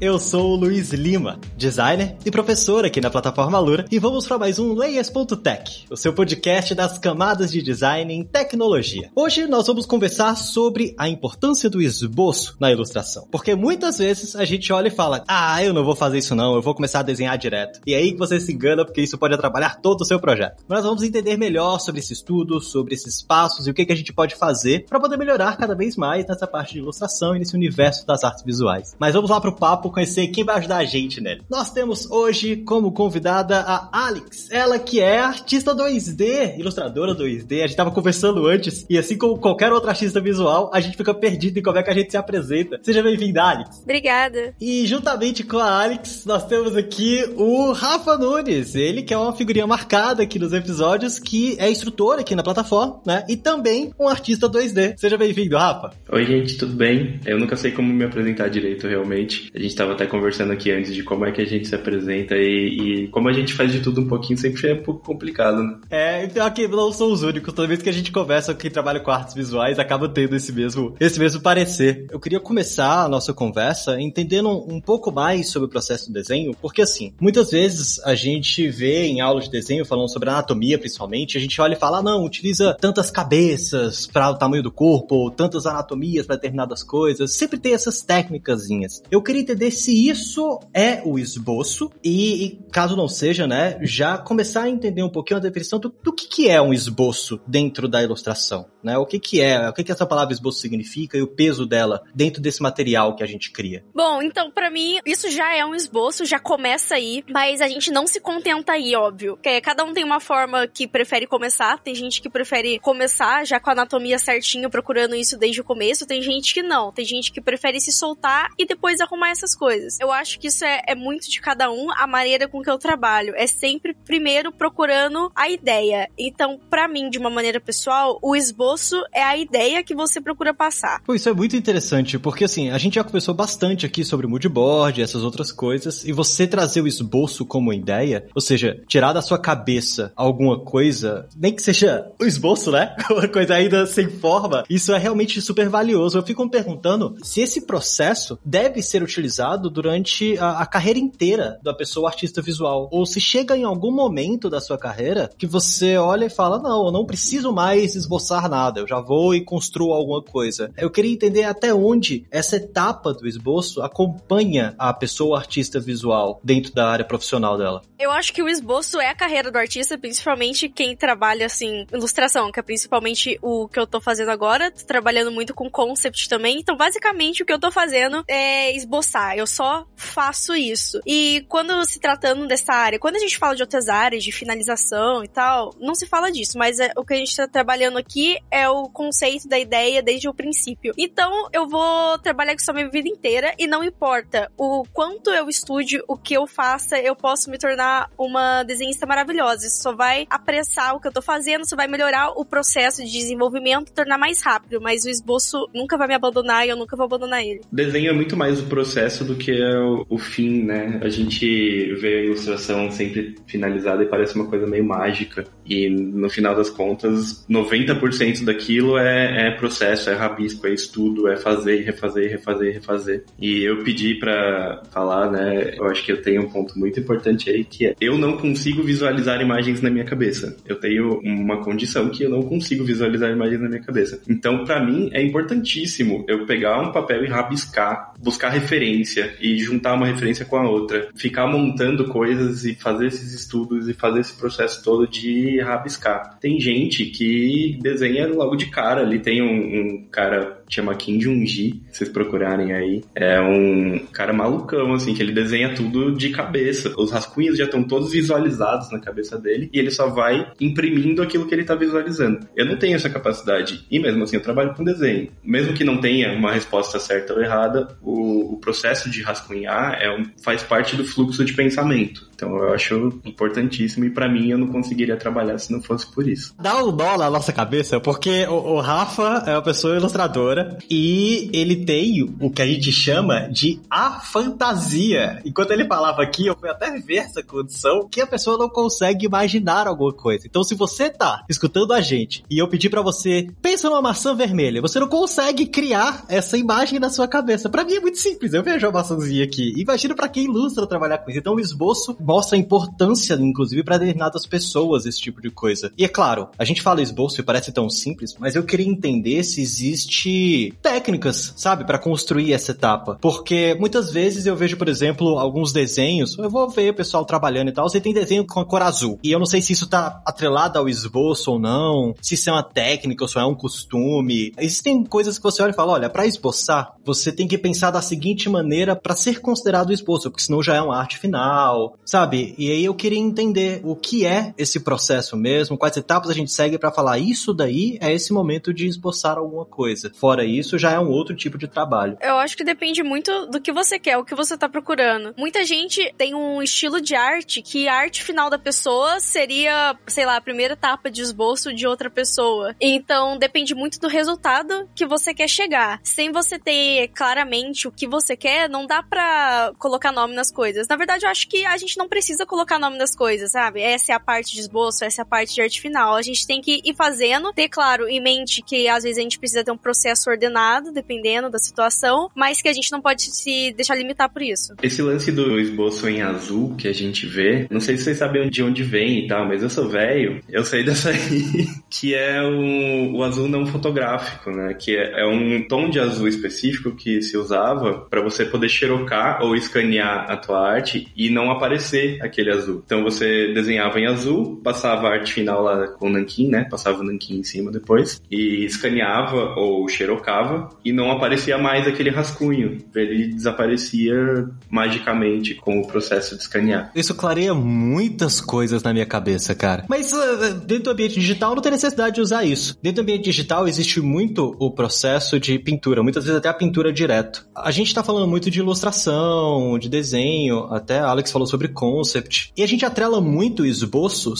Eu sou o Luiz Lima, designer e professor aqui na plataforma Lura, e vamos para mais um Layers.tech, o seu podcast das camadas de design em tecnologia. Hoje nós vamos conversar sobre a importância do esboço na ilustração, porque muitas vezes a gente olha e fala: "Ah, eu não vou fazer isso não, eu vou começar a desenhar direto". E aí que você se engana porque isso pode atrapalhar todo o seu projeto. Nós vamos entender melhor sobre esse estudo, sobre esses passos e o que, que a gente pode fazer para poder melhorar cada vez mais nessa parte de ilustração e nesse universo das artes visuais. Mas vamos lá pro papo conhecer quem vai ajudar a gente nele. Nós temos hoje como convidada a Alex, ela que é artista 2D, ilustradora 2D. A gente tava conversando antes e assim como qualquer outro artista visual, a gente fica perdido em como é que a gente se apresenta. Seja bem-vinda, Alex. Obrigada. E juntamente com a Alex, nós temos aqui o Rafa Nunes, ele que é uma figurinha marcada aqui nos episódios, que é instrutor aqui na plataforma, né? E também um artista 2D. Seja bem-vindo, Rafa. Oi, gente, tudo bem? Eu nunca sei como me apresentar direito, realmente. A gente tava até conversando aqui antes de como é que a gente se apresenta e, e como a gente faz de tudo um pouquinho sempre é um pouco complicado, né? É, pior que não são os únicos. Toda vez que a gente conversa com quem trabalha com artes visuais, acaba tendo esse mesmo, esse mesmo parecer. Eu queria começar a nossa conversa entendendo um pouco mais sobre o processo do desenho, porque assim, muitas vezes a gente vê em aulas de desenho falando sobre anatomia principalmente, a gente olha e fala, ah, não, utiliza tantas cabeças para o tamanho do corpo, ou tantas anatomias para determinadas coisas. Sempre tem essas técnicazinhas. Eu queria entender se isso é o esboço e, e, caso não seja, né, já começar a entender um pouquinho a definição do, do que, que é um esboço dentro da ilustração, né? O que que é, o que que essa palavra esboço significa e o peso dela dentro desse material que a gente cria. Bom, então para mim isso já é um esboço, já começa aí, mas a gente não se contenta aí, óbvio. Porque cada um tem uma forma que prefere começar, tem gente que prefere começar já com a anatomia certinho, procurando isso desde o começo, tem gente que não, tem gente que prefere se soltar e depois arrumar essas coisas. Eu acho que isso é, é muito de cada um, a maneira com que eu trabalho. É sempre primeiro procurando a ideia. Então, para mim, de uma maneira pessoal, o esboço é a ideia que você procura passar. Pô, isso é muito interessante, porque assim, a gente já conversou bastante aqui sobre moodboard essas outras coisas, e você trazer o esboço como ideia, ou seja, tirar da sua cabeça alguma coisa, nem que seja o esboço, né? Uma coisa ainda sem forma, isso é realmente super valioso. Eu fico me perguntando se esse processo deve ser utilizado durante a, a carreira inteira da pessoa artista visual, ou se chega em algum momento da sua carreira que você olha e fala, não, eu não preciso mais esboçar nada, eu já vou e construo alguma coisa. Eu queria entender até onde essa etapa do esboço acompanha a pessoa artista visual dentro da área profissional dela. Eu acho que o esboço é a carreira do artista, principalmente quem trabalha assim, ilustração, que é principalmente o que eu tô fazendo agora, tô trabalhando muito com concept também. Então, basicamente, o que eu tô fazendo é esboçar. Eu só faço isso. E quando se tratando dessa área, quando a gente fala de outras áreas, de finalização e tal, não se fala disso, mas é, o que a gente tá trabalhando aqui é o conceito da ideia desde o princípio. Então, eu vou trabalhar com isso a minha vida inteira e não importa o quanto eu estude, o que eu faça, eu posso me tornar uma desenhista maravilhosa. Isso só vai apressar o que eu tô fazendo, só vai melhorar o processo de desenvolvimento, tornar mais rápido, mas o esboço nunca vai me abandonar e eu nunca vou abandonar ele. Desenho é muito mais o processo do que o, o fim, né? A gente vê a ilustração sempre finalizada e parece uma coisa meio mágica. E no final das contas, 90% daquilo é, é processo, é rabisco, é estudo, é fazer, refazer, refazer, refazer. E eu pedi para falar, né? Eu acho que eu tenho um ponto muito importante aí que é eu não consigo visualizar imagens na minha cabeça. Eu tenho uma condição que eu não consigo visualizar imagens na minha cabeça. Então, para mim, é importantíssimo eu pegar um papel e rabiscar, buscar referência e juntar uma referência com a outra, ficar montando coisas e fazer esses estudos e fazer esse processo todo de rabiscar. Tem gente que desenha logo de cara. Ali tem um, um cara chama Kim Jung-ji, se vocês procurarem aí. É um cara malucão, assim, que ele desenha tudo de cabeça. Os rascunhos já estão todos visualizados na cabeça dele e ele só vai imprimindo aquilo que ele está visualizando. Eu não tenho essa capacidade e mesmo assim eu trabalho com desenho. Mesmo que não tenha uma resposta certa ou errada, o, o processo de rascunhar é um, faz parte do fluxo de pensamento. Então eu acho importantíssimo e para mim eu não conseguiria trabalhar se não fosse por isso. Dá um nó na nossa cabeça, porque o, o Rafa é uma pessoa ilustradora e ele tem o que a gente chama de a fantasia. Enquanto ele falava aqui, eu fui até ver essa condição que a pessoa não consegue imaginar alguma coisa. Então se você tá escutando a gente e eu pedir para você, pensa numa maçã vermelha, você não consegue criar essa imagem na sua cabeça. Para mim é muito simples, eu vejo a maçãzinha aqui. Imagina para quem ilustra trabalhar com isso. Então o esboço mostra a importância, inclusive, para determinadas pessoas, esse tipo de coisa. E é claro, a gente fala esboço e parece tão simples, mas eu queria entender se existe técnicas, sabe, para construir essa etapa. Porque muitas vezes eu vejo, por exemplo, alguns desenhos, eu vou ver o pessoal trabalhando e tal, você tem desenho com a cor azul. E eu não sei se isso tá atrelado ao esboço ou não, se isso é uma técnica ou só é um costume. Existem coisas que você olha e fala, olha, para esboçar, você tem que pensar da seguinte maneira para ser considerado esboço, porque senão já é uma arte final, sabe? E aí eu queria entender o que é esse processo mesmo, quais etapas a gente segue para falar isso daí é esse momento de esboçar alguma coisa. Fora isso, já é um outro tipo de trabalho. Eu acho que depende muito do que você quer, o que você tá procurando. Muita gente tem um estilo de arte que a arte final da pessoa seria, sei lá, a primeira etapa de esboço de outra pessoa. Então depende muito do resultado que você quer chegar. Sem você ter claramente o que você quer, não dá pra colocar nome nas coisas. Na verdade, eu acho que a gente não precisa colocar nome das coisas, sabe? Essa é a parte de esboço, essa parte de arte final. A gente tem que ir fazendo, ter claro em mente que às vezes a gente precisa ter um processo ordenado, dependendo da situação, mas que a gente não pode se deixar limitar por isso. Esse lance do esboço em azul que a gente vê, não sei se vocês sabem de onde vem e tal, mas eu sou velho, eu sei dessa aí, que é o, o azul não fotográfico, né? Que é, é um tom de azul específico que se usava para você poder xerocar ou escanear a tua arte e não aparecer aquele azul. Então você desenhava em azul, passava a arte final lá com o nanquim, né? Passava o nanquim em cima depois e escaneava ou xerocava e não aparecia mais aquele rascunho. Ele desaparecia magicamente com o processo de escanear. Isso clareia muitas coisas na minha cabeça, cara. Mas uh, dentro do ambiente digital não tem necessidade de usar isso. Dentro do ambiente digital existe muito o processo de pintura, muitas vezes até a pintura direto. A gente tá falando muito de ilustração, de desenho, até Alex falou sobre concept. E a gente atrela muito o esboço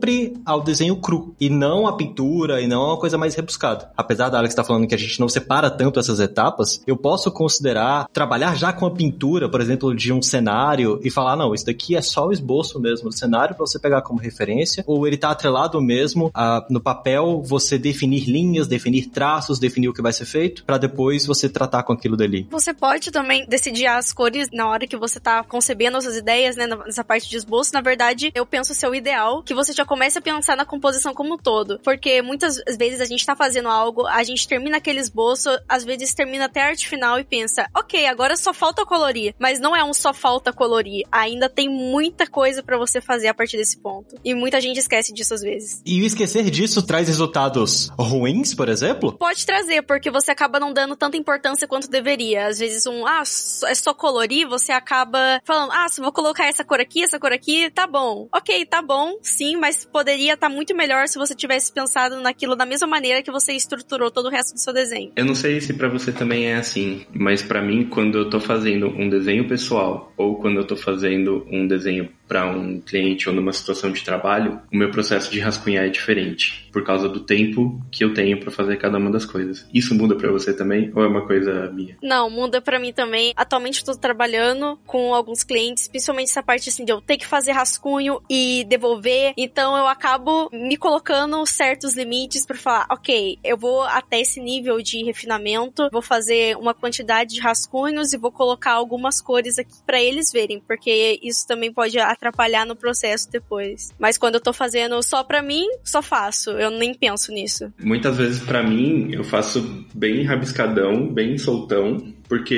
sempre ao desenho cru, e não a pintura, e não a uma coisa mais rebuscada. Apesar da Alex estar tá falando que a gente não separa tanto essas etapas, eu posso considerar trabalhar já com a pintura, por exemplo, de um cenário, e falar, não, isso daqui é só o esboço mesmo do cenário para você pegar como referência, ou ele tá atrelado mesmo a, no papel, você definir linhas, definir traços, definir o que vai ser feito, para depois você tratar com aquilo dali. Você pode também decidir as cores na hora que você tá concebendo as suas ideias, né, nessa parte de esboço, na verdade, eu penso ser o ideal que você já comece a pensar na composição como um todo. Porque muitas vezes a gente tá fazendo algo, a gente termina aquele esboço, às vezes termina até a arte final e pensa, ok, agora só falta colorir. Mas não é um só falta colorir. Ainda tem muita coisa para você fazer a partir desse ponto. E muita gente esquece disso às vezes. E o esquecer disso traz resultados ruins, por exemplo? Pode trazer, porque você acaba não dando tanta importância quanto deveria. Às vezes um, ah, é só colorir, você acaba falando, ah, se vou colocar essa cor aqui, essa cor aqui, tá bom. Ok, tá bom, sim, mas poderia estar tá muito melhor se você tivesse pensado naquilo da mesma maneira que você estruturou todo o resto do seu desenho. Eu não sei se para você também é assim, mas para mim, quando eu tô fazendo um desenho pessoal ou quando eu tô fazendo um desenho para um cliente ou numa situação de trabalho, o meu processo de rascunhar é diferente, por causa do tempo que eu tenho para fazer cada uma das coisas. Isso muda para você também ou é uma coisa minha? Não, muda para mim também. Atualmente estou trabalhando com alguns clientes, principalmente essa parte assim de eu ter que fazer rascunho e devolver, então eu acabo me colocando certos limites para falar, OK, eu vou até esse nível de refinamento, vou fazer uma quantidade de rascunhos e vou colocar algumas cores aqui para eles verem, porque isso também pode atrapalhar no processo depois. Mas quando eu tô fazendo só pra mim, só faço. Eu nem penso nisso. Muitas vezes para mim, eu faço bem rabiscadão, bem soltão porque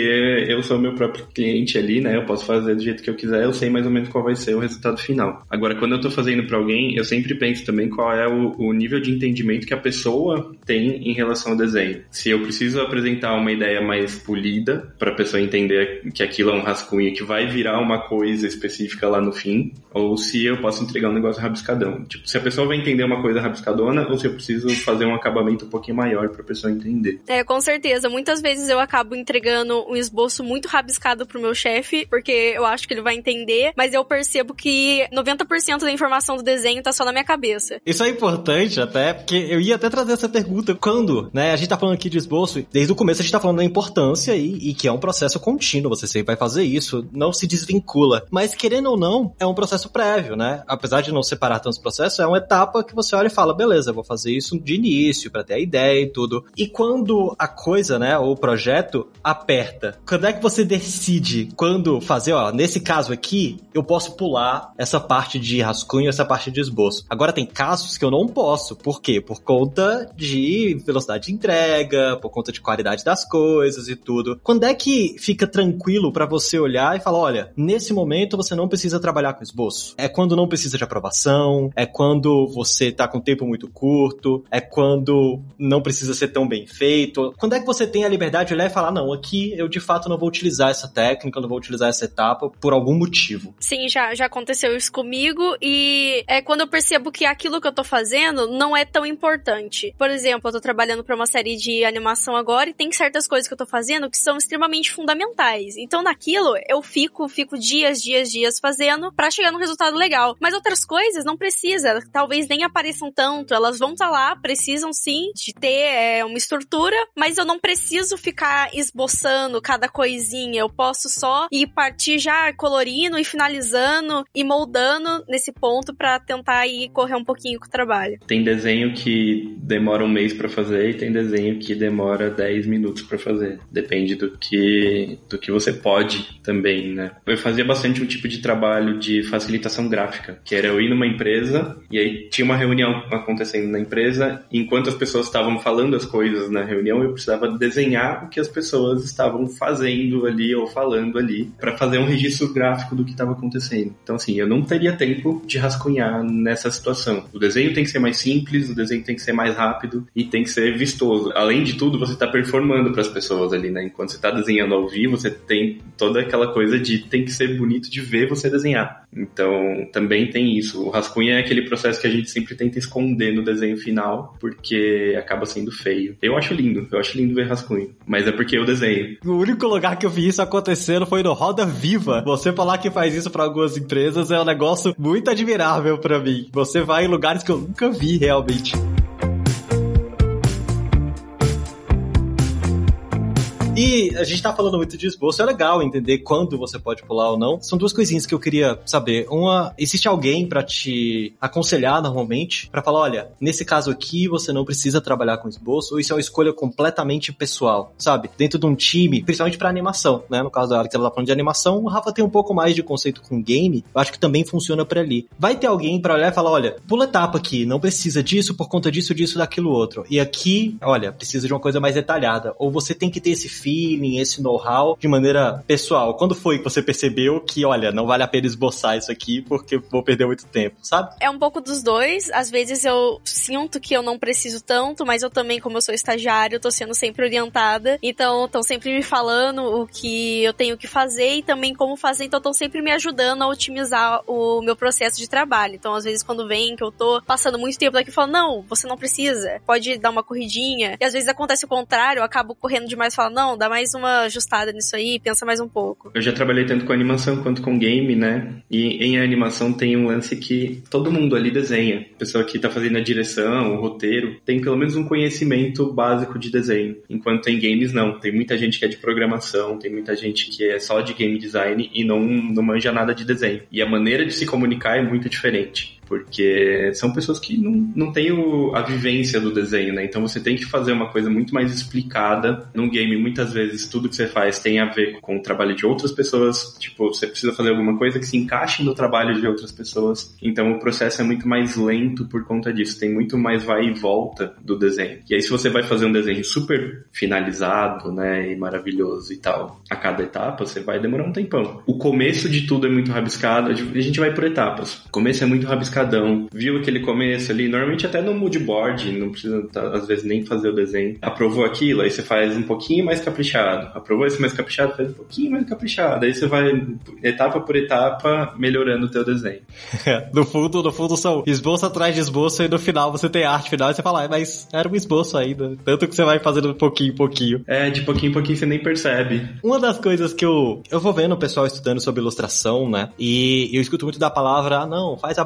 eu sou meu próprio cliente ali, né? Eu posso fazer do jeito que eu quiser, eu sei mais ou menos qual vai ser o resultado final. Agora, quando eu tô fazendo para alguém, eu sempre penso também qual é o, o, nível de entendimento que a pessoa tem em relação ao desenho. Se eu preciso apresentar uma ideia mais polida para a pessoa entender que aquilo é um rascunho que vai virar uma coisa específica lá no fim, ou se eu posso entregar um negócio rabiscadão. Tipo, se a pessoa vai entender uma coisa rabiscadona ou se eu preciso fazer um acabamento um pouquinho maior para a pessoa entender. É, com certeza. Muitas vezes eu acabo entregando um esboço muito rabiscado pro meu chefe, porque eu acho que ele vai entender, mas eu percebo que 90% da informação do desenho tá só na minha cabeça. Isso é importante até, porque eu ia até trazer essa pergunta. Quando, né, a gente tá falando aqui de esboço, desde o começo a gente tá falando da importância e, e que é um processo contínuo, você sempre vai fazer isso, não se desvincula. Mas querendo ou não, é um processo prévio, né? Apesar de não separar tantos processos, é uma etapa que você olha e fala, beleza, vou fazer isso de início, para ter a ideia e tudo. E quando a coisa, né, ou o projeto aperta, quando é que você decide quando fazer, ó, nesse caso aqui, eu posso pular essa parte de rascunho, essa parte de esboço. Agora tem casos que eu não posso. Por quê? Por conta de velocidade de entrega, por conta de qualidade das coisas e tudo. Quando é que fica tranquilo para você olhar e falar, olha, nesse momento você não precisa trabalhar com esboço? É quando não precisa de aprovação, é quando você tá com tempo muito curto, é quando não precisa ser tão bem feito. Quando é que você tem a liberdade de olhar e falar, não, aqui eu de fato não vou utilizar essa técnica, não vou utilizar essa etapa por algum motivo? Sim, já, já aconteceu isso comigo e é quando eu percebo que aquilo que eu tô fazendo não é tão importante. Por exemplo, eu tô trabalhando pra uma série de animação agora e tem certas coisas que eu tô fazendo que são extremamente fundamentais. Então, naquilo, eu fico, fico dias, dias, dias fazendo para chegar num resultado legal. Mas outras coisas não precisa, talvez nem apareçam tanto, elas vão estar tá lá, precisam sim de ter é, uma estrutura, mas eu não preciso ficar esboçando cada coisinha. Eu posso só ir partir já colorindo e finalizando e moldando nesse ponto para tentar ir correr um pouquinho com o trabalho. Tem desenho que demora um mês para fazer e tem desenho que demora 10 minutos para fazer. Depende do que do que você pode também, né? Eu fazia bastante um tipo de trabalho de facilitação gráfica, que era eu ir numa empresa e aí tinha uma reunião acontecendo na empresa, enquanto as pessoas estavam falando as coisas na reunião, eu precisava desenhar o que as pessoas estavam fazendo ali ou falando ali para fazer um registro gráfico do que estava acontecendo. Então assim, eu não teria tempo de rascunhar nessa situação. O desenho tem que ser mais simples, o desenho tem que ser mais rápido e tem que ser vistoso. Além de tudo, você está performando para as pessoas ali, né? Enquanto você está desenhando ao vivo, você tem toda aquela coisa de tem que ser bonito de ver você desenhar. Então, também tem isso. O rascunho é aquele processo que a gente sempre tenta esconder no desenho final, porque acaba sendo feio. Eu acho lindo, eu acho lindo ver rascunho, mas é porque eu desenho. O único lugar que eu vi isso acontecendo foi no Roda Viva. Você falar que faz isso para algumas empresas é um negócio muito admirável para mim. Você vai em lugares que eu nunca vi realmente. E a gente tá falando muito de esboço, é legal entender quando você pode pular ou não. São duas coisinhas que eu queria saber. Uma, existe alguém para te aconselhar normalmente, para falar, olha, nesse caso aqui você não precisa trabalhar com esboço, ou isso é uma escolha completamente pessoal, sabe? Dentro de um time, principalmente para animação, né? No caso da Alex, ela tá falando de animação, o Rafa tem um pouco mais de conceito com game, eu acho que também funciona para ali. Vai ter alguém para olhar e falar, olha, pula etapa aqui, não precisa disso por conta disso, disso, daquilo outro. E aqui, olha, precisa de uma coisa mais detalhada. Ou você tem que ter esse feeling, esse know-how de maneira pessoal? Quando foi que você percebeu que, olha, não vale a pena esboçar isso aqui porque vou perder muito tempo, sabe? É um pouco dos dois. Às vezes eu sinto que eu não preciso tanto, mas eu também, como eu sou estagiário, tô sendo sempre orientada. Então, estão sempre me falando o que eu tenho que fazer e também como fazer. Então, estão sempre me ajudando a otimizar o meu processo de trabalho. Então, às vezes, quando vem que eu tô passando muito tempo daqui, eu falo, não, você não precisa. Pode dar uma corridinha. E às vezes acontece o contrário, eu acabo correndo demais e falo, não, dá mais uma ajustada nisso aí, pensa mais um pouco. Eu já trabalhei tanto com animação quanto com game, né? E em animação tem um lance que todo mundo ali desenha. A pessoa que tá fazendo a direção, o roteiro, tem pelo menos um conhecimento básico de desenho. Enquanto em games, não. Tem muita gente que é de programação, tem muita gente que é só de game design e não, não manja nada de desenho. E a maneira de se comunicar é muito diferente porque são pessoas que não, não têm o, a vivência do desenho, né? Então você tem que fazer uma coisa muito mais explicada. Num game, muitas vezes, tudo que você faz tem a ver com o trabalho de outras pessoas. Tipo, você precisa fazer alguma coisa que se encaixe no trabalho de outras pessoas. Então o processo é muito mais lento por conta disso. Tem muito mais vai e volta do desenho. E aí, se você vai fazer um desenho super finalizado, né, e maravilhoso e tal, a cada etapa, você vai demorar um tempão. O começo de tudo é muito rabiscado. A gente vai por etapas. O começo é muito rabiscado viu aquele começo ali, normalmente até no mood board, não precisa às vezes nem fazer o desenho. Aprovou aquilo, aí você faz um pouquinho mais caprichado. Aprovou esse mais caprichado, faz um pouquinho mais caprichado. Aí você vai etapa por etapa melhorando o teu desenho. no fundo, no fundo são esboço atrás de esboço e no final você tem arte final e você fala, ah, mas era um esboço ainda. Tanto que você vai fazendo pouquinho em pouquinho. É, de pouquinho em pouquinho você nem percebe. Uma das coisas que eu, eu vou vendo o pessoal estudando sobre ilustração, né? E eu escuto muito da palavra, ah, não, faz a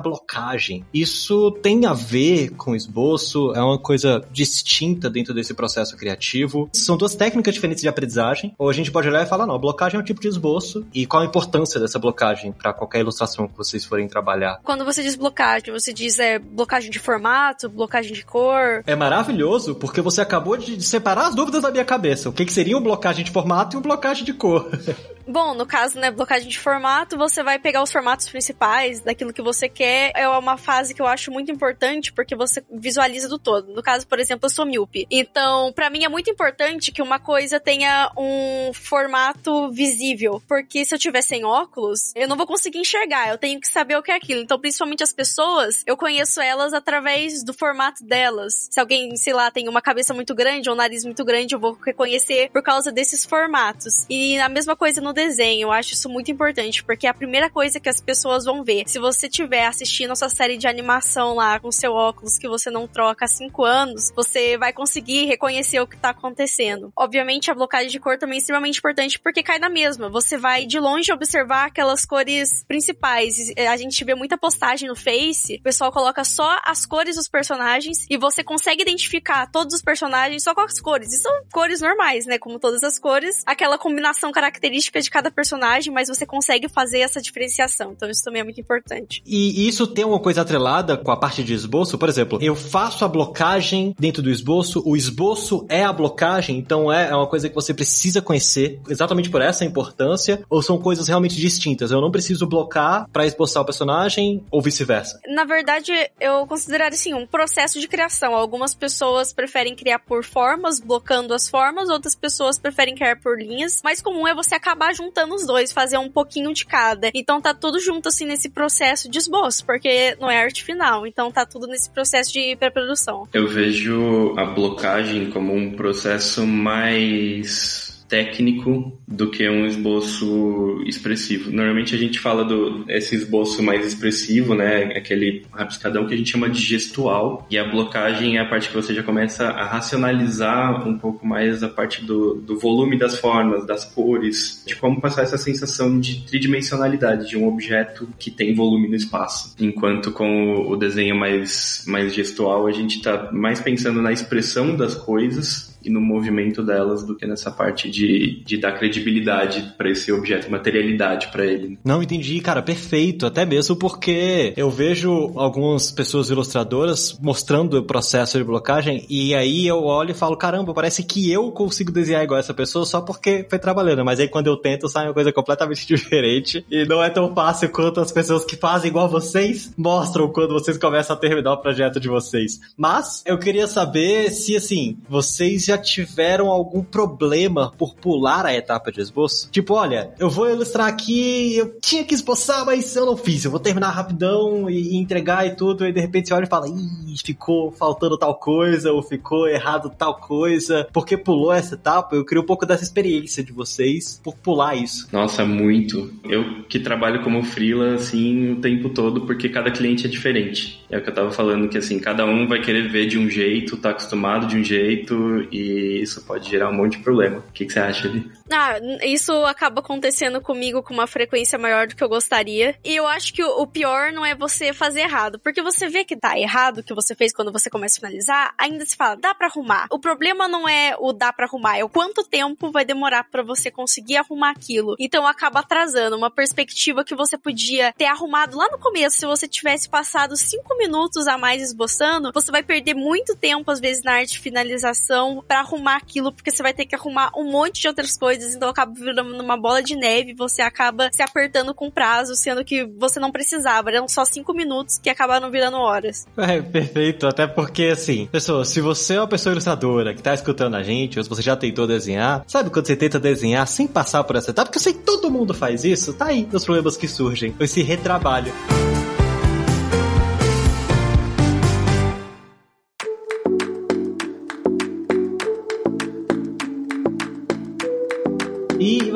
Isso tem a ver com esboço, é uma coisa distinta dentro desse processo criativo. São duas técnicas diferentes de aprendizagem, ou a gente pode olhar e falar, não, blocagem é um tipo de esboço, e qual a importância dessa blocagem para qualquer ilustração que vocês forem trabalhar? Quando você diz blocagem, você diz é blocagem de formato, blocagem de cor? É maravilhoso, porque você acabou de separar as dúvidas da minha cabeça. O que, que seria uma blocagem de formato e uma blocagem de cor? Bom, no caso, né, blocagem de formato, você vai pegar os formatos principais daquilo que você quer. É uma fase que eu acho muito importante porque você visualiza do todo. No caso, por exemplo, eu sou míope. Então, para mim é muito importante que uma coisa tenha um formato visível, porque se eu tiver sem óculos, eu não vou conseguir enxergar. Eu tenho que saber o que é aquilo. Então, principalmente as pessoas, eu conheço elas através do formato delas. Se alguém, sei lá, tem uma cabeça muito grande ou um nariz muito grande, eu vou reconhecer por causa desses formatos. E a mesma coisa no desenho, eu acho isso muito importante, porque é a primeira coisa que as pessoas vão ver. Se você estiver assistindo a sua série de animação lá com seu óculos que você não troca há cinco anos, você vai conseguir reconhecer o que tá acontecendo. Obviamente, a blocagem de cor também é extremamente importante porque cai na mesma. Você vai de longe observar aquelas cores principais. A gente vê muita postagem no Face, o pessoal coloca só as cores dos personagens e você consegue identificar todos os personagens só com as cores. E são cores normais, né? Como todas as cores. Aquela combinação característica de cada personagem, mas você consegue fazer essa diferenciação. Então isso também é muito importante. E isso tem uma coisa atrelada com a parte de esboço? Por exemplo, eu faço a blocagem dentro do esboço, o esboço é a blocagem, então é, é uma coisa que você precisa conhecer exatamente por essa importância, ou são coisas realmente distintas? Eu não preciso blocar para esboçar o personagem ou vice-versa? Na verdade, eu consideraria assim, um processo de criação. Algumas pessoas preferem criar por formas, blocando as formas, outras pessoas preferem criar por linhas. Mais comum é você acabar juntando os dois, fazer um pouquinho de cada. Então tá tudo junto assim nesse processo de esboço, porque não é arte final. Então tá tudo nesse processo de pré-produção. Eu vejo a blocagem como um processo mais técnico do que um esboço expressivo. Normalmente a gente fala do esse esboço mais expressivo, né, aquele rabiscadão que a gente chama de gestual, e a blocagem é a parte que você já começa a racionalizar um pouco mais a parte do, do volume das formas, das cores, de como passar essa sensação de tridimensionalidade de um objeto que tem volume no espaço. Enquanto com o desenho mais, mais gestual, a gente está mais pensando na expressão das coisas e no movimento delas do que nessa parte de, de dar credibilidade para esse objeto, materialidade para ele. Não entendi, cara, perfeito, até mesmo porque eu vejo algumas pessoas ilustradoras mostrando o processo de blocagem e aí eu olho e falo, caramba, parece que eu consigo desenhar igual essa pessoa só porque foi trabalhando, mas aí quando eu tento sai uma coisa completamente diferente e não é tão fácil quanto as pessoas que fazem igual vocês mostram quando vocês começam a terminar o projeto de vocês. Mas eu queria saber se assim, vocês já tiveram algum problema por pular a etapa de esboço? Tipo, olha, eu vou ilustrar aqui, eu tinha que esboçar, mas eu não fiz. Eu vou terminar rapidão e entregar e tudo, e de repente você olha e fala, ih, ficou faltando tal coisa, ou ficou errado tal coisa, porque pulou essa etapa? Eu queria um pouco dessa experiência de vocês por pular isso. Nossa, muito. Eu que trabalho como freela, assim, o tempo todo, porque cada cliente é diferente. É o que eu tava falando, que assim, cada um vai querer ver de um jeito, tá acostumado de um jeito, e isso pode gerar um monte de problema. O que, que você acha ali? Ah, isso acaba acontecendo comigo com uma frequência maior do que eu gostaria. E eu acho que o pior não é você fazer errado, porque você vê que tá errado o que você fez quando você começa a finalizar, ainda se fala, dá para arrumar. O problema não é o dá para arrumar, é o quanto tempo vai demorar para você conseguir arrumar aquilo. Então acaba atrasando uma perspectiva que você podia ter arrumado lá no começo. Se você tivesse passado cinco minutos a mais esboçando, você vai perder muito tempo às vezes na arte de finalização para arrumar aquilo, porque você vai ter que arrumar um monte de outras coisas, então acaba virando uma bola de neve, você acaba se apertando com prazo, sendo que você não precisava, eram só cinco minutos que acabaram virando horas. É, perfeito, até porque assim, pessoal, se você é uma pessoa ilustradora que tá escutando a gente, ou se você já tentou desenhar, sabe quando você tenta desenhar sem passar por essa etapa? Porque eu sei que todo mundo faz isso, tá aí os problemas que surgem, esse retrabalho.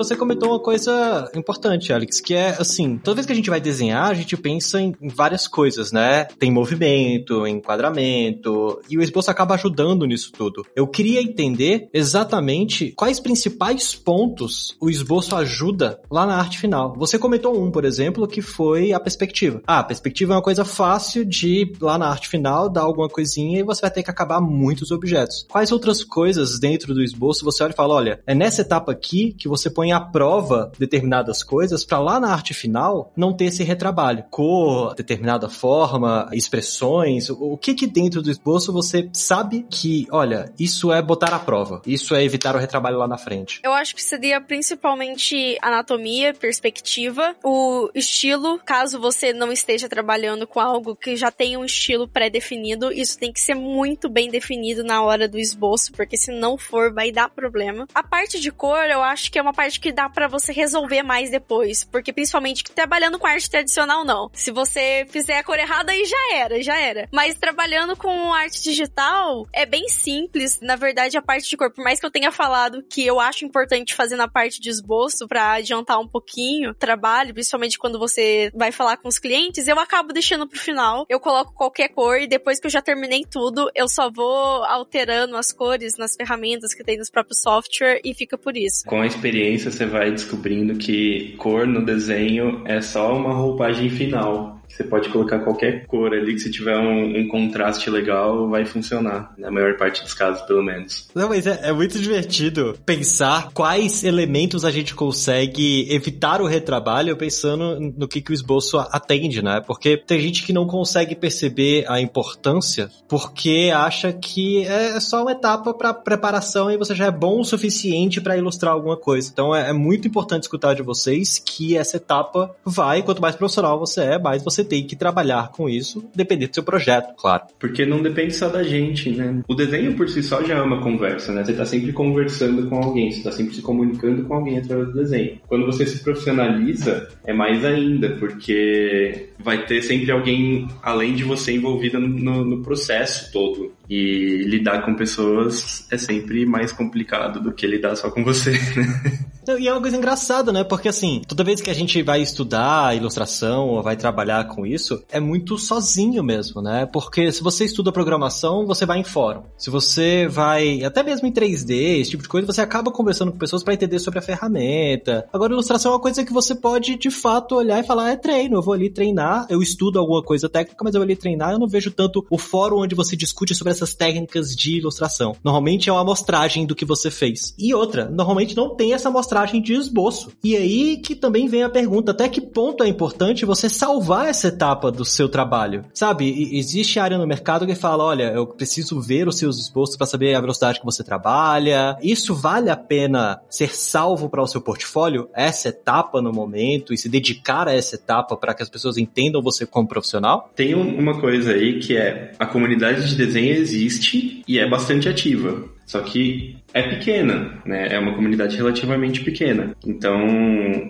Você comentou uma coisa importante, Alex, que é assim, toda vez que a gente vai desenhar, a gente pensa em várias coisas, né? Tem movimento, enquadramento, e o esboço acaba ajudando nisso tudo. Eu queria entender exatamente quais principais pontos o esboço ajuda lá na arte final. Você comentou um, por exemplo, que foi a perspectiva. Ah, a perspectiva é uma coisa fácil de lá na arte final dar alguma coisinha e você vai ter que acabar muitos objetos. Quais outras coisas dentro do esboço você olha e fala, olha, é nessa etapa aqui que você põe à prova determinadas coisas para lá na arte final não ter esse retrabalho. Cor, determinada forma, expressões, o que que dentro do esboço você sabe que, olha, isso é botar à prova, isso é evitar o retrabalho lá na frente. Eu acho que seria principalmente anatomia, perspectiva, o estilo, caso você não esteja trabalhando com algo que já tem um estilo pré-definido, isso tem que ser muito bem definido na hora do esboço, porque se não for, vai dar problema. A parte de cor, eu acho que é uma parte que dá para você resolver mais depois, porque principalmente trabalhando com arte tradicional, não. Se você fizer a cor errada, aí já era, já era. Mas trabalhando com arte digital, é bem simples. Na verdade, a parte de cor, por mais que eu tenha falado que eu acho importante fazer na parte de esboço para adiantar um pouquinho o trabalho, principalmente quando você vai falar com os clientes, eu acabo deixando pro final. Eu coloco qualquer cor e depois que eu já terminei tudo, eu só vou alterando as cores nas ferramentas que tem nos próprios software e fica por isso. Com a experiência, você vai descobrindo que cor no desenho é só uma roupagem final. Você pode colocar qualquer cor ali que se tiver um, um, contraste legal vai funcionar, na maior parte dos casos, pelo menos. Não, mas é, é, muito divertido pensar quais elementos a gente consegue evitar o retrabalho pensando no que, que o esboço atende, né? Porque tem gente que não consegue perceber a importância porque acha que é só uma etapa para preparação e você já é bom o suficiente para ilustrar alguma coisa. Então é, é muito importante escutar de vocês que essa etapa vai, quanto mais profissional você é, mais você tem que trabalhar com isso, depender do seu projeto, claro. Porque não depende só da gente, né? O desenho por si só já é uma conversa, né? Você tá sempre conversando com alguém, você tá sempre se comunicando com alguém através do desenho. Quando você se profissionaliza, é mais ainda, porque vai ter sempre alguém além de você envolvida no, no processo todo. E lidar com pessoas é sempre mais complicado do que lidar só com você, né? E é uma coisa engraçada, né? Porque assim, toda vez que a gente vai estudar ilustração ou vai trabalhar com isso, é muito sozinho mesmo, né? Porque se você estuda programação, você vai em fórum. Se você vai até mesmo em 3D, esse tipo de coisa, você acaba conversando com pessoas para entender sobre a ferramenta. Agora, ilustração é uma coisa que você pode de fato olhar e falar: é treino, eu vou ali treinar, eu estudo alguma coisa técnica, mas eu ali treinar, eu não vejo tanto o fórum onde você discute sobre essas técnicas de ilustração. Normalmente é uma amostragem do que você fez. E outra, normalmente não tem essa amostragem de esboço. E aí que também vem a pergunta, até que ponto é importante você salvar essa etapa do seu trabalho? Sabe, existe área no mercado que fala, olha, eu preciso ver os seus esboços para saber a velocidade que você trabalha. Isso vale a pena ser salvo para o seu portfólio? Essa etapa no momento e se dedicar a essa etapa para que as pessoas entendam você como profissional? Tem uma coisa aí que é a comunidade de desenho existe e é bastante ativa. Só que é pequena, né? É uma comunidade relativamente pequena. Então,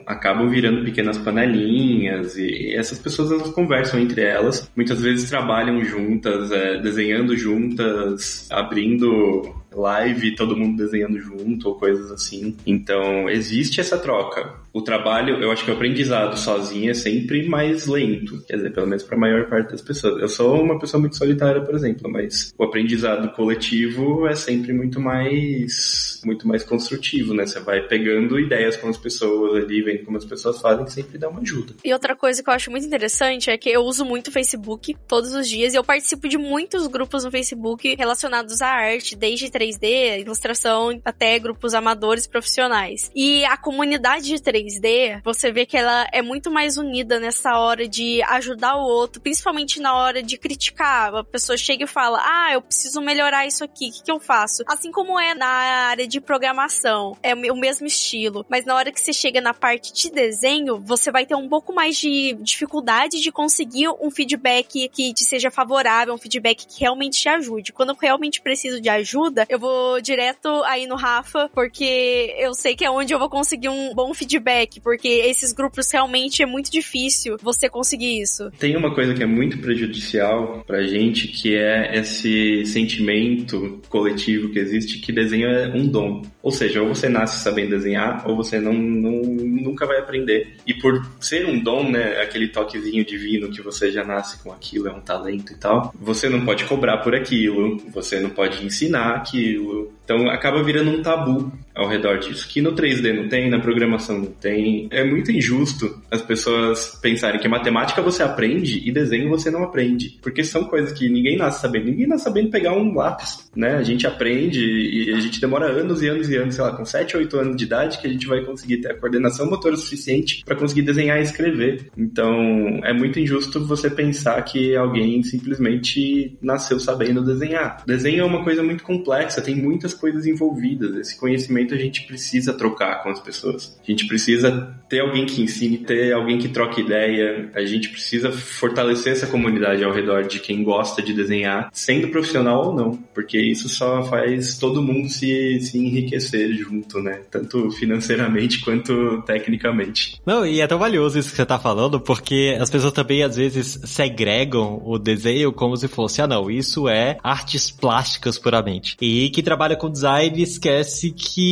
acabam virando pequenas panelinhas e essas pessoas elas conversam entre elas. Muitas vezes trabalham juntas, é, desenhando juntas, abrindo live, todo mundo desenhando junto ou coisas assim. Então, existe essa troca. O trabalho, eu acho que o aprendizado sozinho é sempre mais lento, quer dizer, pelo menos para a maior parte das pessoas. Eu sou uma pessoa muito solitária, por exemplo, mas o aprendizado coletivo é sempre muito mais muito mais construtivo, né? Você vai pegando ideias com as pessoas ali, vendo como as pessoas fazem, sempre dá uma ajuda. E outra coisa que eu acho muito interessante é que eu uso muito o Facebook todos os dias e eu participo de muitos grupos no Facebook relacionados à arte, desde 3D, ilustração, até grupos amadores profissionais. E a comunidade de 3D, você vê que ela é muito mais unida nessa hora de ajudar o outro, principalmente na hora de criticar. A pessoa chega e fala: Ah, eu preciso melhorar isso aqui, o que, que eu faço? Assim como é na área de programação, é o mesmo estilo, mas na hora que você chega na parte de desenho, você vai ter um pouco mais de dificuldade de conseguir um feedback que te seja favorável, um feedback que realmente te ajude. Quando eu realmente preciso de ajuda, eu vou direto aí no Rafa, porque eu sei que é onde eu vou conseguir um bom feedback, porque esses grupos realmente é muito difícil você conseguir isso. Tem uma coisa que é muito prejudicial pra gente, que é esse sentimento coletivo que existe, que desenho é um dom. Ou seja, ou você nasce sabendo desenhar, ou você não, não nunca vai aprender. E por ser um dom, né, aquele toquezinho divino que você já nasce com aquilo, é um talento e tal, você não pode cobrar por aquilo, você não pode ensinar aquilo. Então acaba virando um tabu ao redor disso, que no 3D não tem, na programação não tem. É muito injusto as pessoas pensarem que matemática você aprende e desenho você não aprende, porque são coisas que ninguém nasce sabendo. Ninguém nasce sabendo pegar um lápis, né? A gente aprende e a gente demora anos e anos e anos, sei lá, com 7, 8 anos de idade que a gente vai conseguir ter a coordenação motora suficiente para conseguir desenhar e escrever. Então, é muito injusto você pensar que alguém simplesmente nasceu sabendo desenhar. Desenho é uma coisa muito complexa, tem muitas coisas envolvidas. Esse conhecimento a gente precisa trocar com as pessoas. A gente precisa ter alguém que ensine, ter alguém que troque ideia. A gente precisa fortalecer essa comunidade ao redor de quem gosta de desenhar, sendo profissional ou não, porque isso só faz todo mundo se, se enriquecer junto, né? Tanto financeiramente quanto tecnicamente. Não, e é tão valioso isso que você tá falando, porque as pessoas também às vezes segregam o desenho como se fosse, ah não, isso é artes plásticas puramente. E que trabalha com design esquece que,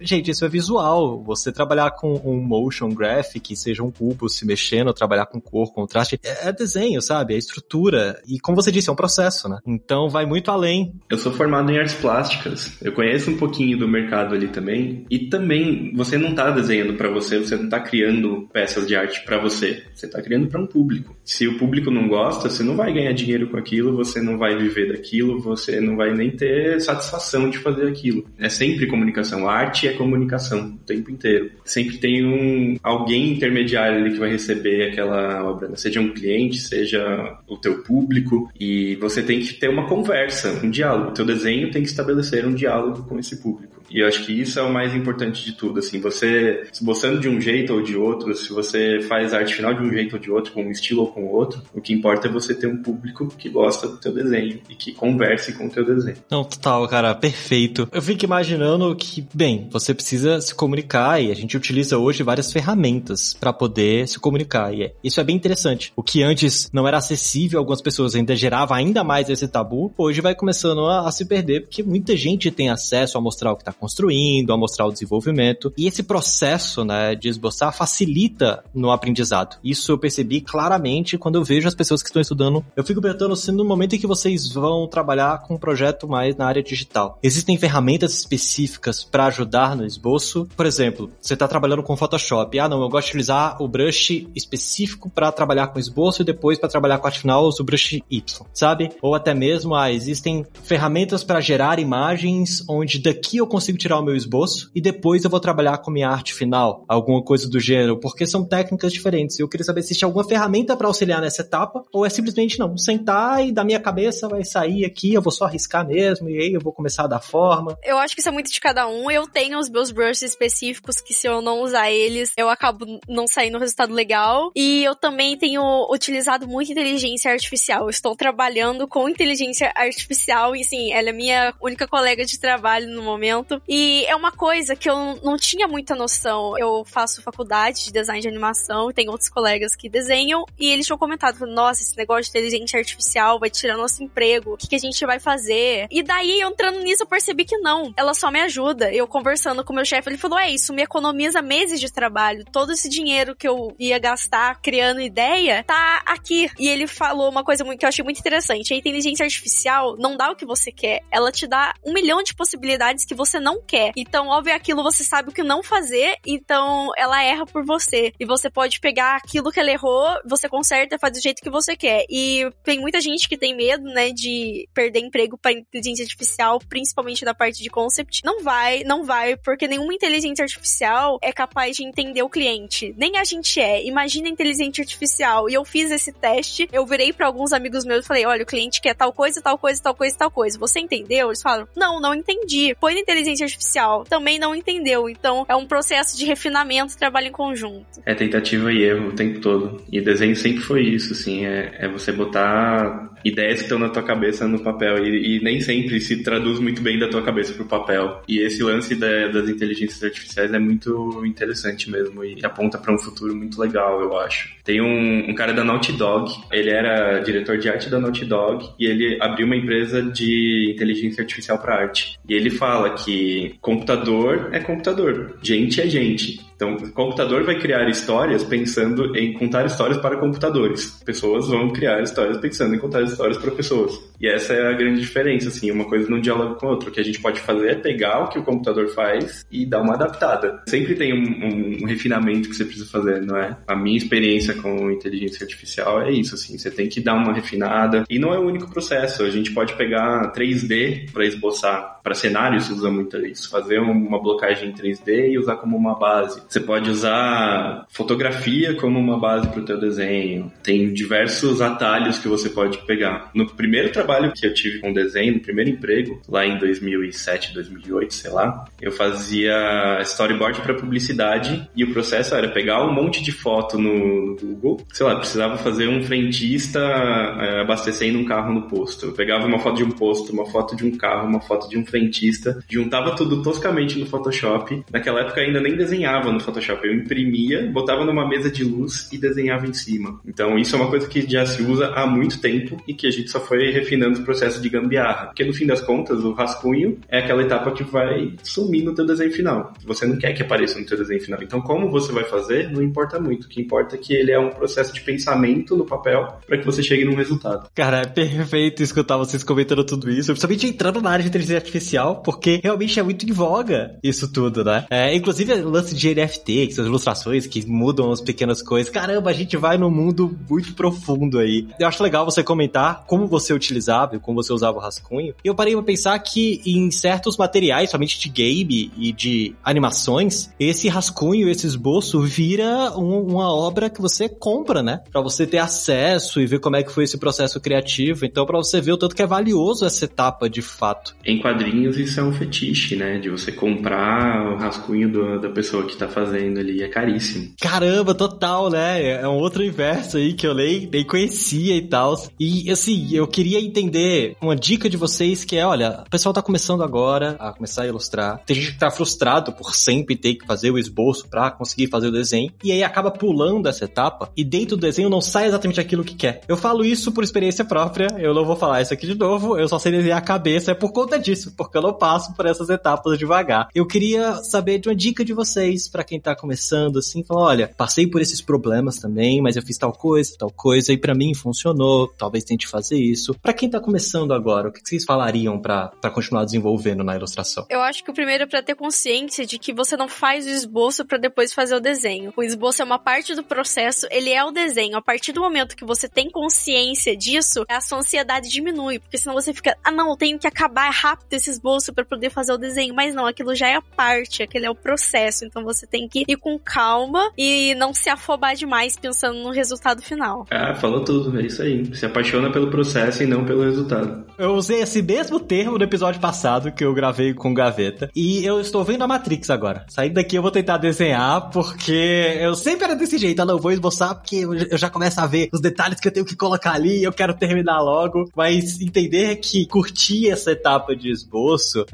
gente, isso é visual. Você trabalhar com um motion graphic, seja um cubo se mexendo, trabalhar com cor, contraste, é, é desenho, sabe? É estrutura. E como você disse, é um processo, né? Então vai muito além. Eu sou formado em artes plásticas. Eu conheço um pouquinho do mercado ali também. E também, você não tá desenhando para você, você não tá criando peças de arte para você. Você tá criando para um público. Se o público não gosta, você não vai ganhar dinheiro com aquilo, você não vai viver daquilo, você não vai nem ter satisfação de fazer aquilo. É sempre comunicação. A arte é comunicação o tempo inteiro. Sempre tem um alguém intermediário ali que vai receber aquela obra, né? seja um cliente, seja o teu público, e você tem que ter uma conversa, um diálogo. O teu desenho tem que estabelecer um diálogo com esse público. E eu acho que isso é o mais importante de tudo, assim, você esboçando de um jeito ou de outro, se você faz arte final de um jeito ou de outro, com um estilo ou com outro, o que importa é você ter um público que gosta do teu desenho e que converse com o teu desenho. Não, total, cara, perfeito. Eu fico imaginando que, bem, você precisa se comunicar e a gente utiliza hoje várias ferramentas para poder se comunicar. E é, isso é bem interessante. O que antes não era acessível a algumas pessoas, ainda gerava ainda mais esse tabu, hoje vai começando a, a se perder, porque muita gente tem acesso a mostrar o que tá construindo, a mostrar o desenvolvimento. E esse processo, né, de esboçar facilita no aprendizado. Isso eu percebi claramente quando eu vejo as pessoas que estão estudando. Eu fico perguntando se no momento em que vocês vão trabalhar com um projeto mais na área digital, existem ferramentas específicas para ajudar no esboço? Por exemplo, você está trabalhando com Photoshop. Ah, não, eu gosto de utilizar o brush específico para trabalhar com esboço e depois para trabalhar com arte final, uso o brush Y, sabe? Ou até mesmo, ah, existem ferramentas para gerar imagens onde daqui eu consigo consigo tirar o meu esboço e depois eu vou trabalhar com minha arte final, alguma coisa do gênero, porque são técnicas diferentes. Eu queria saber se existe alguma ferramenta para auxiliar nessa etapa ou é simplesmente não, sentar e da minha cabeça vai sair aqui, eu vou só arriscar mesmo e aí eu vou começar a dar forma. Eu acho que isso é muito de cada um. Eu tenho os meus brushes específicos que se eu não usar eles, eu acabo não saindo um resultado legal. E eu também tenho utilizado muito inteligência artificial. Eu estou trabalhando com inteligência artificial e sim, ela é minha única colega de trabalho no momento. E é uma coisa que eu não tinha muita noção. Eu faço faculdade de design de animação tenho outros colegas que desenham e eles tinham comentado, nossa, esse negócio de inteligência artificial vai tirar nosso emprego, o que, que a gente vai fazer? E daí, entrando nisso, eu percebi que não, ela só me ajuda. Eu conversando com meu chefe, ele falou, é isso, me economiza meses de trabalho. Todo esse dinheiro que eu ia gastar criando ideia, tá aqui. E ele falou uma coisa que eu achei muito interessante. A inteligência artificial não dá o que você quer, ela te dá um milhão de possibilidades que você não quer. Então, óbvio, aquilo você sabe o que não fazer, então ela erra por você. E você pode pegar aquilo que ela errou, você conserta faz do jeito que você quer. E tem muita gente que tem medo, né, de perder emprego para inteligência artificial, principalmente da parte de concept. Não vai, não vai, porque nenhuma inteligência artificial é capaz de entender o cliente. Nem a gente é. Imagina inteligência artificial. E eu fiz esse teste, eu virei para alguns amigos meus e falei: olha, o cliente quer tal coisa, tal coisa, tal coisa, tal coisa. Você entendeu? Eles falaram: não, não entendi. Põe na inteligência inteligência artificial também não entendeu. Então é um processo de refinamento trabalho em conjunto. É tentativa e erro o tempo todo. E desenho sempre foi isso, assim. É, é você botar ideias que estão na tua cabeça no papel e, e, nem sempre se traduz muito bem da tua cabeça pro papel. E esse lance da, das inteligências artificiais é muito interessante mesmo e aponta para um futuro muito legal, eu acho. Tem um, um, cara da Naughty Dog, ele era diretor de arte da Naughty Dog e ele abriu uma empresa de inteligência artificial para arte. E ele fala que computador é computador, gente é gente. Então, o computador vai criar histórias pensando em contar histórias para computadores. Pessoas vão criar histórias pensando em contar histórias para pessoas. E essa é a grande diferença, assim, uma coisa não dialoga com a outra. O que a gente pode fazer é pegar o que o computador faz e dar uma adaptada. Sempre tem um, um, um refinamento que você precisa fazer, não é? A minha experiência com inteligência artificial é isso, assim, você tem que dar uma refinada. E não é o único processo. A gente pode pegar 3D para esboçar. Para cenários se usa muito isso. Fazer uma blocagem em 3D e usar como uma base. Você pode usar fotografia como uma base para o teu desenho. Tem diversos atalhos que você pode pegar. No primeiro trabalho que eu tive com desenho, no primeiro emprego, lá em 2007, 2008, sei lá, eu fazia storyboard para publicidade e o processo era pegar um monte de foto no, Google, sei lá, precisava fazer um frentista é, abastecendo um carro no posto. Eu pegava uma foto de um posto, uma foto de um carro, uma foto de um frentista, juntava tudo toscamente no Photoshop. Naquela época ainda nem desenhava no Photoshop. Eu imprimia, botava numa mesa de luz e desenhava em cima. Então isso é uma coisa que já se usa há muito tempo e que a gente só foi refinando o processo de gambiarra. Porque no fim das contas, o rascunho é aquela etapa que vai sumir no teu desenho final. Você não quer que apareça no teu desenho final. Então como você vai fazer, não importa muito. O que importa é que ele é um processo de pensamento no papel para que você chegue num resultado. Cara, é perfeito escutar vocês comentando tudo isso, principalmente entrando na área de inteligência artificial, porque realmente é muito em voga isso tudo, né? É, inclusive, o lance de NFT que são ilustrações que mudam as pequenas coisas. Caramba, a gente vai num mundo muito profundo aí. Eu acho legal você comentar como você utilizava, como você usava o rascunho. E eu parei pra pensar que em certos materiais, somente de game e de animações, esse rascunho, esse esboço vira um, uma obra que você compra, né? Pra você ter acesso e ver como é que foi esse processo criativo. Então, pra você ver o tanto que é valioso essa etapa de fato. Em quadrinhos, isso é um fetiche, né? De você comprar o rascunho do, da pessoa que tá fazendo ali, é caríssimo. Caramba, total, né? É um outro universo aí que eu nem, nem conhecia e tal. E assim, eu queria entender uma dica de vocês que é, olha, o pessoal tá começando agora a começar a ilustrar. Tem gente que tá frustrado por sempre ter que fazer o esboço para conseguir fazer o desenho. E aí acaba pulando essa etapa e dentro do desenho não sai exatamente aquilo que quer. Eu falo isso por experiência própria, eu não vou falar isso aqui de novo, eu só sei desenhar a cabeça, é por conta disso, porque eu não passo por essas etapas devagar. Eu queria saber de uma dica de vocês para quem tá começando assim, fala, olha, passei por esses problemas também, mas eu fiz tal coisa, tal coisa, e para mim funcionou, talvez tente fazer isso. Para quem tá começando agora, o que vocês falariam para continuar desenvolvendo na ilustração? Eu acho que o primeiro é para ter consciência de que você não faz o esboço para depois fazer o desenho. O esboço é uma parte do processo, ele é o desenho. A partir do momento que você tem consciência disso, a sua ansiedade diminui, porque senão você fica, ah não, eu tenho que acabar rápido esse esboço para poder fazer o desenho, mas não, aquilo já é a parte, aquele é o processo, então você tem que ir com calma e não se afobar demais pensando no resultado final. Ah, falou tudo, é isso aí. Se apaixona pelo processo e não pelo resultado. Eu usei esse mesmo termo no episódio passado que eu gravei com Gaveta e eu estou vendo a Matrix agora. Saindo daqui eu vou tentar desenhar porque eu sempre era desse jeito, eu não vou esboçar porque eu já começo a ver os detalhes que eu tenho que colocar ali e eu quero terminar logo, mas entender que curtir essa etapa de esboço,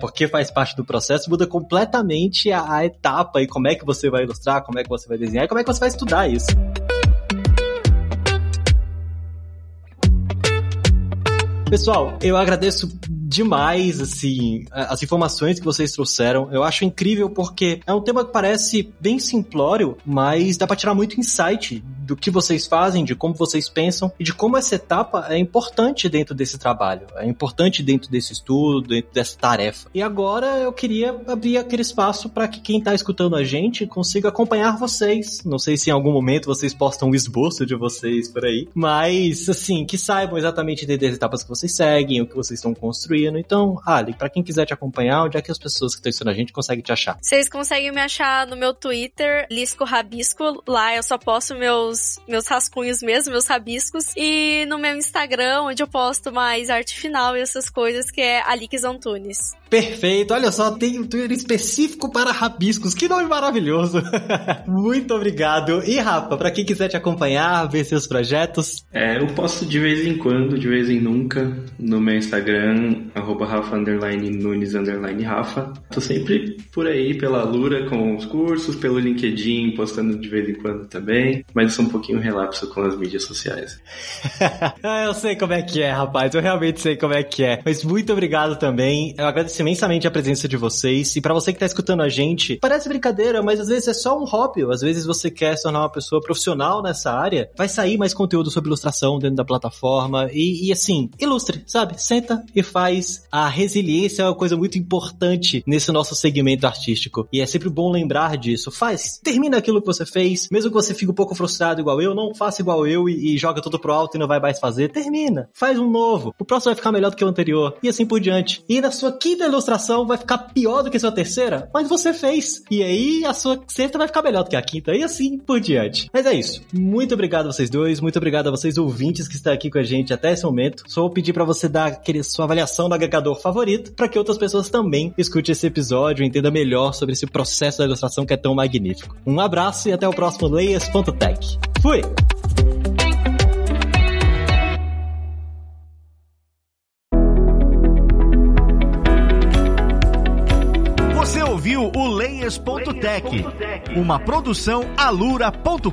porque faz parte do processo, muda completamente a, a etapa e como é que você vai ilustrar, como é que você vai desenhar e como é que você vai estudar isso. Pessoal, eu agradeço demais, assim, as informações que vocês trouxeram. Eu acho incrível porque é um tema que parece bem simplório, mas dá pra tirar muito insight do que vocês fazem, de como vocês pensam e de como essa etapa é importante dentro desse trabalho, é importante dentro desse estudo, dentro dessa tarefa. E agora eu queria abrir aquele espaço para que quem tá escutando a gente consiga acompanhar vocês. Não sei se em algum momento vocês postam um esboço de vocês por aí, mas assim, que saibam exatamente das etapas que vocês seguem, o que vocês estão construindo então, Ali, para quem quiser te acompanhar, onde é que as pessoas que estão ensinando a gente conseguem te achar? Vocês conseguem me achar no meu Twitter, Lisco Rabisco. Lá eu só posto meus meus, meus rascunhos mesmo, meus rabiscos. E no meu Instagram, onde eu posto mais arte final e essas coisas, que é Alix Antunes. Perfeito, olha só, tem um Twitter específico para rabiscos, que nome maravilhoso! Muito obrigado. E Rafa, para quem quiser te acompanhar, ver seus projetos. É, eu posto de vez em quando, de vez em nunca, no meu Instagram, arroba Rafa underline Nunes underline Rafa. Tô sempre por aí pela Lura com os cursos, pelo LinkedIn, postando de vez em quando também, mas sou um pouquinho relapso com as mídias sociais. eu sei como é que é, rapaz, eu realmente sei como é que é. Mas muito obrigado também. Eu agradeço imensamente a presença de vocês. E para você que tá escutando a gente, parece brincadeira, mas às vezes é só um hobby. Às vezes você quer se tornar uma pessoa profissional nessa área. Vai sair mais conteúdo sobre ilustração dentro da plataforma. E, e assim, ilustre, sabe? Senta e faz. A resiliência é uma coisa muito importante nesse nosso segmento artístico. E é sempre bom lembrar disso. Faz, termina aquilo que você fez. Mesmo que você fique um pouco frustrado igual eu, não faça igual eu e, e joga tudo pro alto e não vai mais fazer. Termina. Faz um novo. O próximo vai ficar melhor do que o anterior. E assim por diante. E na sua quinta ilustração vai ficar pior do que a sua terceira, mas você fez. E aí a sua sexta vai ficar melhor do que a quinta, e assim por diante. Mas é isso. Muito obrigado a vocês dois, muito obrigado a vocês ouvintes que estão aqui com a gente até esse momento. Só vou pedir para você dar aquele, sua avaliação do agregador favorito, para que outras pessoas também escutem esse episódio e entendam melhor sobre esse processo da ilustração que é tão magnífico. Um abraço e até o próximo Layers.tech. Fui! ouviu o Layers.tech, uma produção alura.com.br.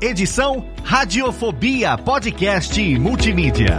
Edição Radiofobia Podcast Multimídia.